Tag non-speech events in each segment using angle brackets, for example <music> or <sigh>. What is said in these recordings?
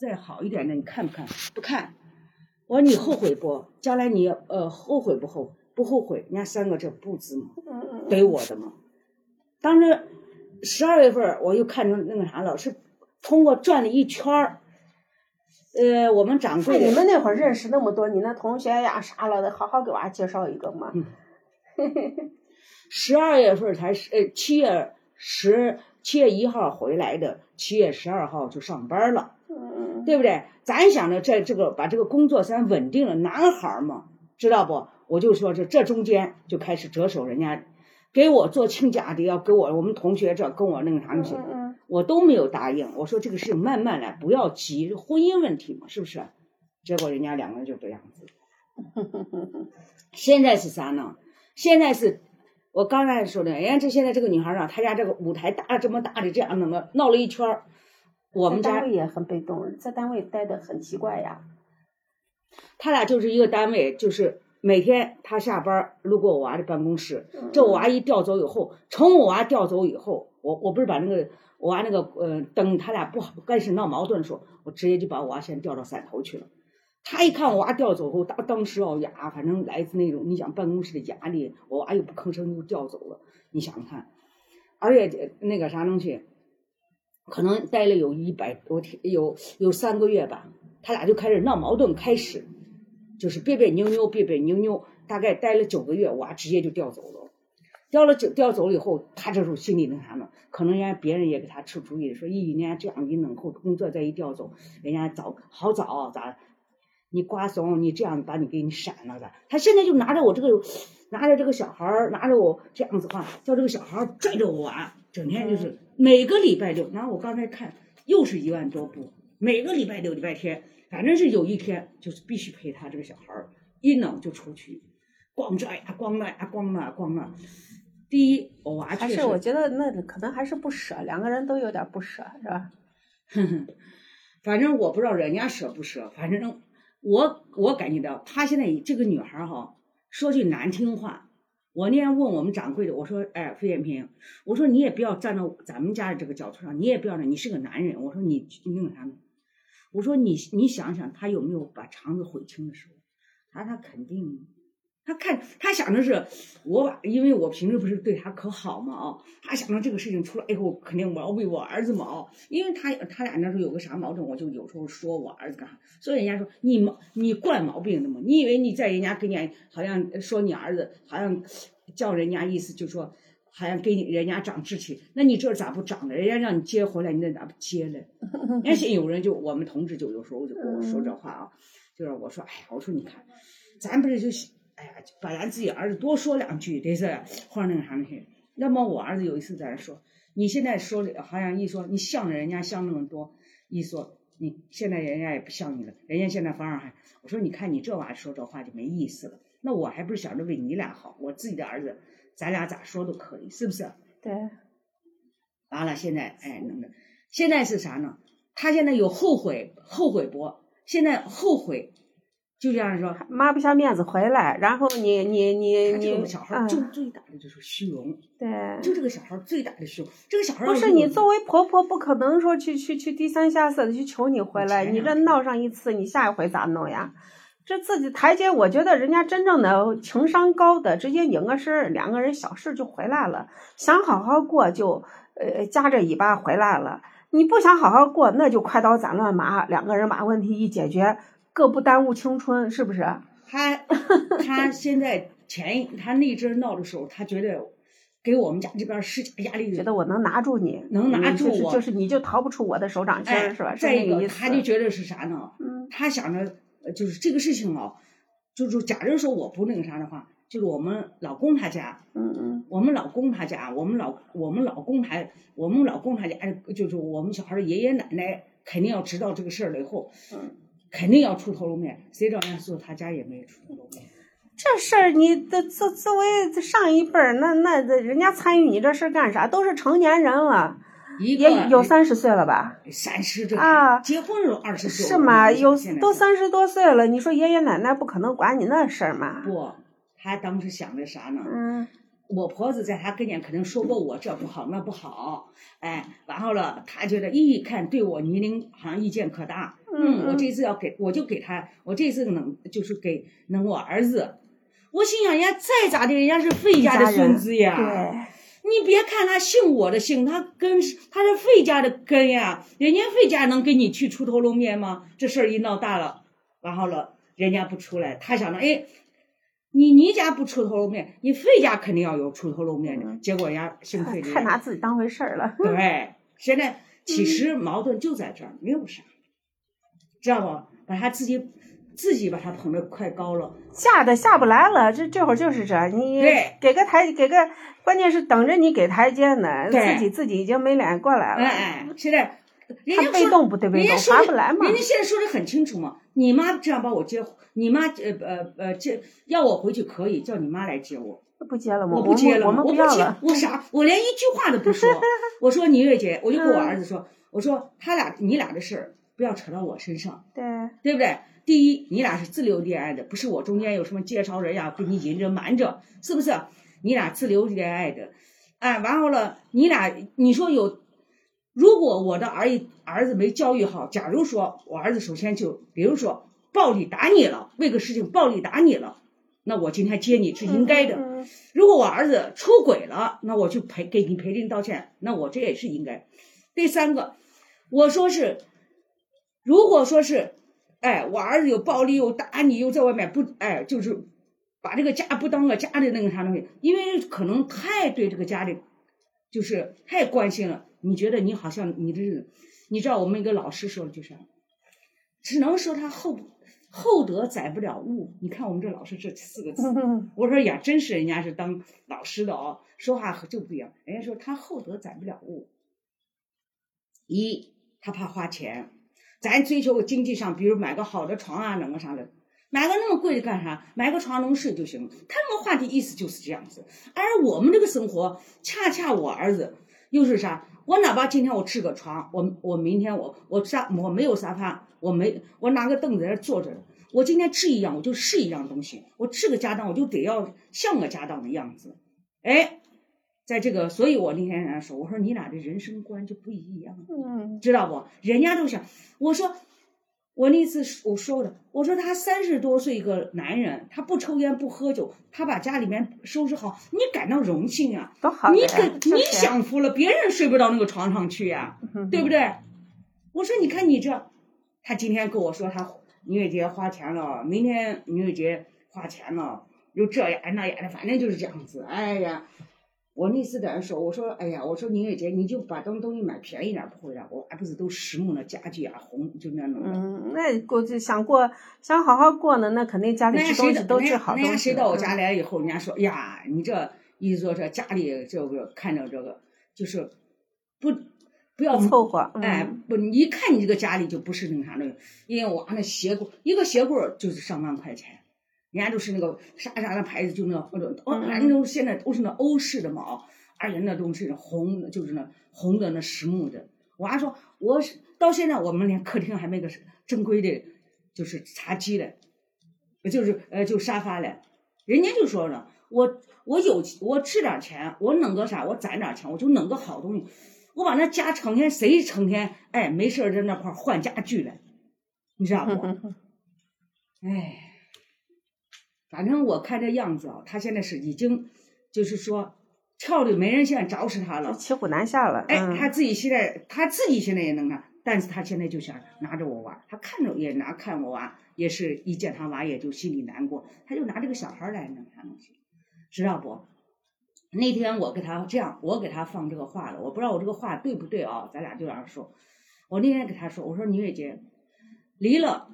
再好一点的，你看不看？不看。我说你后悔不？将来你呃后悔不后？不后悔？人家三个这不字嘛，给我的嘛。当时十二月份我又看成那个啥了，是通过转了一圈儿。呃，我们掌柜，你们那会儿认识那么多，你那同学呀啥了的，好好给娃介绍一个嘛。十二月份才是呃七月十七月一号回来的，七月十二号就上班了，对不对？咱想着在这个把这个工作先稳定了，男孩嘛，知道不？我就说这这中间就开始折手，人家给我做亲家的，要给我我们同学这跟我那个啥东西。我都没有答应，我说这个事情慢慢来，不要急，婚姻问题嘛，是不是？结果人家两个人就这样子。<laughs> 现在是啥呢？现在是我刚才说的，人家这现在这个女孩啊，她家这个舞台搭了这么大的这样弄的，闹了一圈儿。我们单位也很被动，在单位待的很奇怪呀。他俩就是一个单位，就是每天他下班路过我娃的办公室，这我娃一调走以后，从我娃调走以后，我我不是把那个。我娃那个，呃，等他俩不好开始闹矛盾的时候，我直接就把我娃先调到汕头去了。他一看我娃调走后，当当时哦呀，反正来自那种你想办公室的压力，我娃又不吭声就调走了。你想想看，而且那个啥东西，可能待了有一百多天，有有三个月吧，他俩就开始闹矛盾，开始就是别别扭扭，别别扭扭，大概待了九个月，我娃直接就调走了。调了九调走了以后，他这时候心里那啥呢？可能人家别人也给他出主意，说咦，人家这样一弄后，工作再一调走，人家早好早咋？你瓜怂，你这样把你给你闪了的。他现在就拿着我这个，拿着这个小孩儿，拿着我这样子话，叫这个小孩儿拽着我玩，整天就是每个礼拜六。然后我刚才看，又是一万多步，每个礼拜六、礼拜天，反正是有一天就是必须陪他这个小孩儿，一弄就出去，逛这呀，逛那呀，逛那逛那。第一，我娃还是我觉得那可能还是不舍，两个人都有点不舍，是吧？哼哼，反正我不知道人家舍不舍，反正我我感觉到他现在这个女孩儿哈，说句难听话，我那天问我们掌柜的，我说，哎，费建平，我说你也不要站到咱们家的这个角度上，你也不要你是个男人，我说你那个啥呢？我说你你想想，他有没有把肠子悔青的时候？他他肯定。他看，他想的是我把，因为我平时不是对他可好嘛啊，他想着这个事情出来以后，肯定我要为我儿子嘛啊，因为他他俩那时候有个啥矛盾，我就有时候说我儿子干啥，所以人家说你毛你惯毛病的嘛，你以为你在人家跟前好像说你儿子，好像叫人家意思就说好像给你人家长志气，那你这咋不长呢？人家让你接回来，你那咋不接呢？<laughs> 而且有人就我们同志就有时候就跟我说这话啊，就是我说哎呀，我说你看，咱不是就。哎呀，把咱自己儿子多说两句，得是或者那个啥那些。那么我儿子有一次在那说，你现在说的好像一说你向着人家向那么多，一说你现在人家也不像你了，人家现在反而还我说你看你这娃说这话就没意思了。那我还不是想着为你俩好，我自己的儿子，咱俩咋说都可以，是不是？对。完了，现在哎，那个现在是啥呢？他现在有后悔，后悔不？现在后悔。就这样说，抹不下面子回来，然后你你你你，这个小孩就最大的就是虚荣。对，就这个小孩最大的虚荣。这个小孩不是你作为婆婆，不可能说去去去低三下四的去求你回来。你这闹上一次，你下一回咋弄呀？这自己台阶，我觉得人家真正的情商高的，直接拧个身，两个人小事就回来了。想好好过就呃夹着尾巴回来了。你不想好好过，那就快刀斩乱麻，两个人把问题一解决。各不耽误青春，是不是？他他现在前他那阵闹的时候，他觉得给我们家这边施加压力，觉得我能拿住你，能拿住我，就是你就逃不出我的手掌心，是吧？再一个，他就觉得是啥呢？嗯，他想着就是这个事情啊，就是假如说我不那个啥的话，就是我们老公他家，嗯嗯，我们老公他家，我们老我们老公他我们老公他家，就是我们小孩的爷爷奶奶肯定要知道这个事儿了以后，嗯。肯定要出头露面，谁知道人家说他家也没出头露面。这事儿你的作作为上一辈儿，那那人家参与你这事儿干啥？都是成年人了，也有三十岁了吧？三十这啊，结婚时候二十岁是吗？有都三十多岁了，你说爷爷奶奶不可能管你那事儿吗？不，他当时想的啥呢？嗯。我婆子在他跟前可能说过我这不好那不好，哎，然后了，他觉得一看对我年龄好像意见可大，嗯，我这次要给，我就给他，我这次能就是给能我儿子。我心想，人家再咋的，人家是费家的孙子呀。对。你别看他姓我的姓，他根他是费家的根呀。人家费家能给你去出头露面吗？这事儿一闹大了，然后了，人家不出来，他想着，哎，你你家不出头露面，你费家肯定要有出头露面的。结果人家姓费的，太拿自己当回事儿了。对，<laughs> 现在其实矛盾就在这儿，没有啥，知道不？把他自己。自己把他捧得快高了，下的下不来了。这这会儿就是这，你给个台，给个，关键是等着你给台阶呢。自己自己已经没脸过来了。哎哎，现在 <laughs> 他被动不对被动，划不来嘛。人家现在说的很清楚嘛，你妈这样把我接，你妈呃呃呃接要我回去可以，叫你妈来接我。不接了吗？我不接了，我们不要了。我啥？我连一句话都不说。我说倪月姐，我就跟我儿子说，我说他俩你俩的事儿不要扯到我身上。对。对不对？第一，你俩是自由恋爱的，不是我中间有什么介绍人呀，给你引着瞒着，是不是？你俩自由恋爱的，哎，完后了，你俩你说有，如果我的儿儿子没教育好，假如说我儿子首先就，比如说暴力打你了，为个事情暴力打你了，那我今天接你是应该的。如果我儿子出轨了，那我就赔给你赔礼道歉，那我这也是应该。第三个，我说是，如果说是。哎，我儿子有暴力又打你，又在外面不哎，就是把这个家不当个家的那个啥东西，因为可能太对这个家里就是太关心了。你觉得你好像你这，你知道我们一个老师说的就是，只能说他厚厚德载不了物。你看我们这老师这四个字，<laughs> 我说呀，真是人家是当老师的哦，说话就不一样。人家说他厚德载不了物，一他怕花钱。咱追求个经济上，比如买个好的床啊，弄个啥的，买个那么贵的干啥？买个床能睡就行。他那个话题意思就是这样子。而我们这个生活，恰恰我儿子又是啥？我哪怕今天我吃个床，我我明天我我沙我没有沙发，我没我拿个凳子在那坐着。我今天吃一样，我就是一样东西。我吃个家当，我就得要像个家当的样子。哎。在这个，所以我那天人家说，我说你俩的人生观就不一样，嗯，知道不？人家都想，我说我那次我说的，我说他三十多岁一个男人，他不抽烟不喝酒，他把家里面收拾好，你感到荣幸啊？多好你可你享福了，别人睡不到那个床上去呀，对不对？我说你看你这，他今天跟我说他女月节花钱了，明天女月节花钱了，又这样那样的，反正就是这样子，哎呀。我那次在那说，我说，哎呀，我说宁月姐，你就把东东西买便宜点不会了，我还不是都实木的家具啊，红就那种。嗯，那过去想过想好好过呢，那肯定家里吃东西都是好东西。那谁到我家来以后，人家说呀，你这意思说这家里这个看着这个就是不不要凑合，哎，不，你一看你这个家里就不是那啥的，因为我那鞋柜一个鞋柜就是上万块钱。人家都是那个啥啥的牌子，就那或者哦，俺那种现在都是那欧式的嘛，而且那都是红，就是那红的那实木的。我还说，我到现在我们连客厅还没个正规的，就是茶几嘞，就是呃就沙发嘞。人家就说了，我我有我吃点钱，我弄个啥，我攒点钱，我就弄个好东西。我把那家成天谁成天哎没事在那块换家具嘞，你知道不？<laughs> 哎。反正我看这样子啊，他现在是已经，就是说跳的没人现在找死他了，骑虎难下了。哎，他自己现在他自己现在也能干，但是他现在就想拿着我玩，他看着也拿看我玩，也是一见他娃也就心里难过，他就拿这个小孩来弄啥东西，知道不？那天我给他这样，我给他放这个话了，我不知道我这个话对不对啊？咱俩就这样说。我那天给他说，我说倪月姐，离了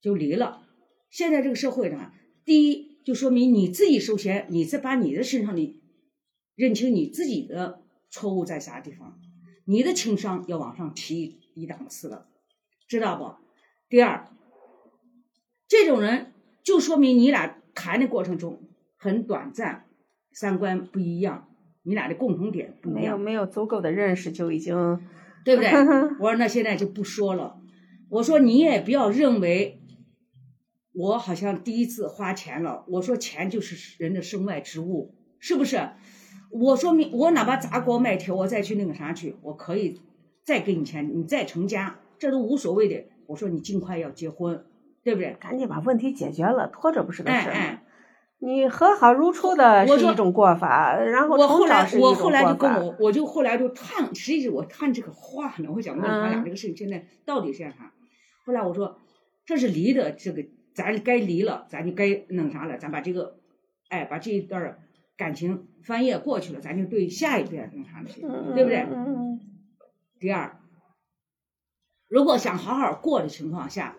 就离了。现在这个社会呢，第一就说明你自己首先，你在把你的身上的认清你自己的错误在啥地方，你的情商要往上提一档次了，知道不？第二，这种人就说明你俩谈的过程中很短暂，三观不一样，你俩的共同点不一样，没有没有足够的认识就已经，对不对？<laughs> 我说那现在就不说了，我说你也不要认为。我好像第一次花钱了。我说钱就是人的身外之物，是不是？我说明我哪怕砸锅卖铁，我再去那个啥去，我可以再给你钱，你再成家，这都无所谓的。我说你尽快要结婚，对不对？赶紧把问题解决了，拖着不是个事儿。哎哎，你和好如初的是一种过法，然后我后来我后来就跟我我就后来就探，实际是我探这个话呢，我想问他俩嗯这个事情现在到底是啥？后来我说这是离的这个，咱该离了，咱就该弄啥了，咱把这个，哎，把这一段感情翻页过去了，咱就对下一遍弄啥去，嗯对不对？第二，如果想好好过的情况下，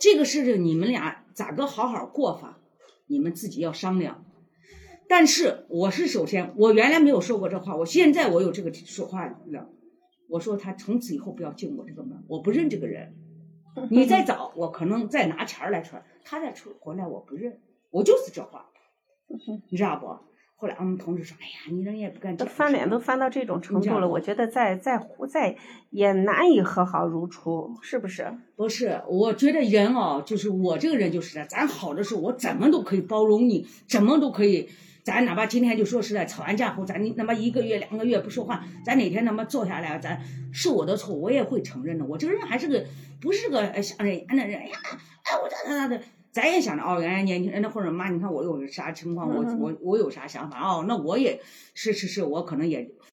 这个事情你们俩咋个好好过法，你们自己要商量。但是我是首先，我原来没有说过这话，我现在我有这个说话了。我说他从此以后不要进我这个门，我不认这个人。<laughs> 你再找，我可能再拿钱儿来穿，他再出回来我不认，我就是这话，你知道不？后来我们同事说：“哎呀，你人也不敢讲。”都翻脸都翻到这种程度了，我觉得再再再也难以和好如初，是不是？不是，我觉得人哦，就是我这个人就是的，咱好的时候我怎么都可以包容你，怎么都可以。咱哪怕今天就说实在吵完架后，咱你他妈一个月两个月不说话，咱哪天他妈坐下来，咱是我的错，我也会承认的。我这个人还是个不是个哎想着严的人。哎呀，哎我这那的，咱也想着哦，原来年轻人那或者妈，你看我有啥情况，我我我有啥想法哦，那我也是是是，我可能也